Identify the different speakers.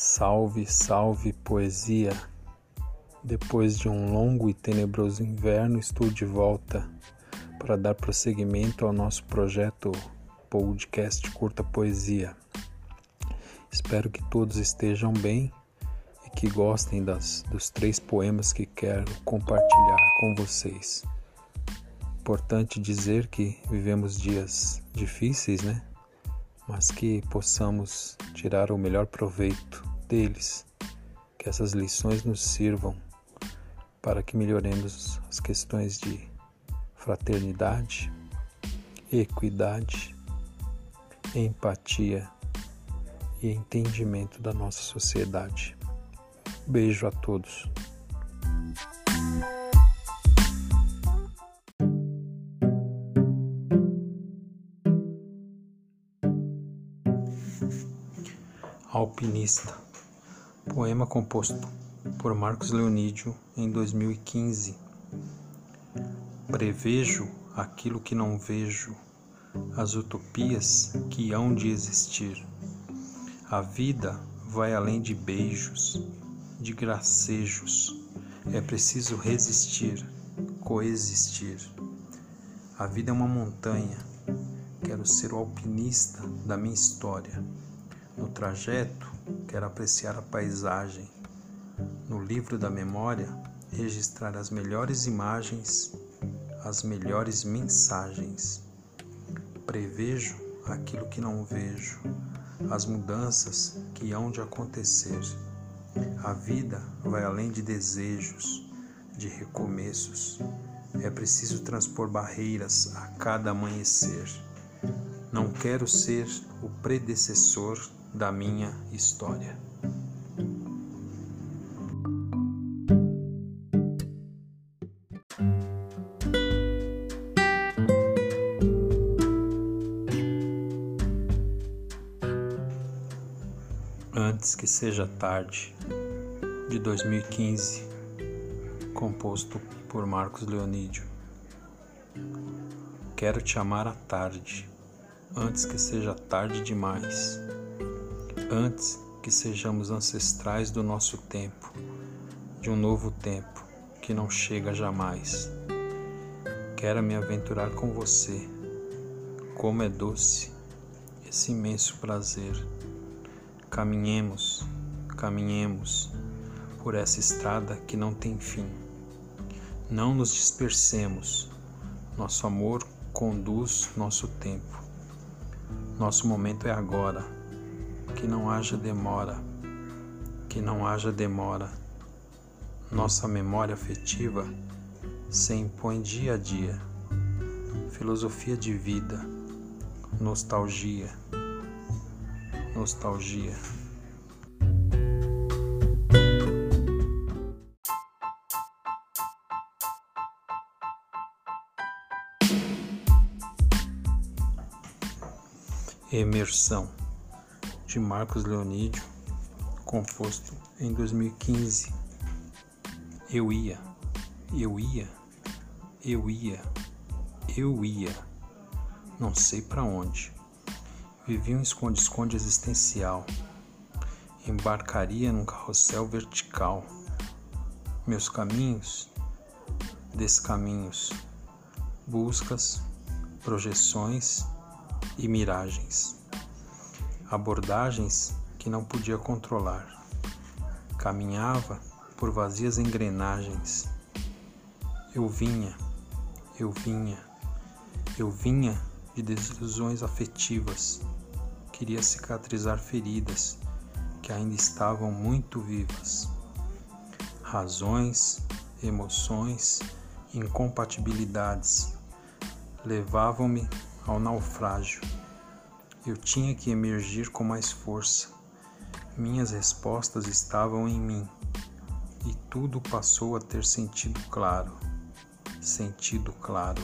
Speaker 1: Salve, salve poesia! Depois de um longo e tenebroso inverno, estou de volta para dar prosseguimento ao nosso projeto podcast Curta Poesia. Espero que todos estejam bem e que gostem das, dos três poemas que quero compartilhar com vocês. Importante dizer que vivemos dias difíceis, né? Mas que possamos tirar o melhor proveito deles, que essas lições nos sirvam para que melhoremos as questões de fraternidade, equidade, empatia e entendimento da nossa sociedade. Beijo a todos. Alpinista Poema composto por Marcos Leonídio em 2015. Prevejo aquilo que não vejo, as utopias que hão de existir. A vida vai além de beijos, de gracejos. É preciso resistir, coexistir. A vida é uma montanha. Quero ser o alpinista da minha história. No trajeto, quero apreciar a paisagem. No livro da memória, registrar as melhores imagens, as melhores mensagens. Prevejo aquilo que não vejo, as mudanças que hão de acontecer. A vida vai além de desejos, de recomeços. É preciso transpor barreiras a cada amanhecer. Não quero ser o predecessor da minha história. Antes que seja tarde, de 2015, composto por Marcos Leonídio. Quero te amar à tarde, antes que seja tarde demais antes que sejamos ancestrais do nosso tempo, de um novo tempo que não chega jamais. Quero me aventurar com você. Como é doce esse imenso prazer. Caminhemos, caminhemos por essa estrada que não tem fim. Não nos dispersemos. Nosso amor conduz nosso tempo. Nosso momento é agora que não haja demora, que não haja demora. Nossa memória afetiva se impõe dia a dia. Filosofia de vida, nostalgia, nostalgia. Emersão de Marcos Leonídio, composto em 2015. Eu ia, eu ia, eu ia, eu ia, não sei para onde. Vivia um esconde-esconde existencial. Embarcaria num carrossel vertical. Meus caminhos, descaminhos, buscas, projeções e miragens abordagens que não podia controlar. Caminhava por vazias engrenagens. Eu vinha, eu vinha, eu vinha de desilusões afetivas. Queria cicatrizar feridas que ainda estavam muito vivas. Razões, emoções, incompatibilidades levavam-me ao naufrágio. Eu tinha que emergir com mais força. Minhas respostas estavam em mim e tudo passou a ter sentido claro. Sentido claro.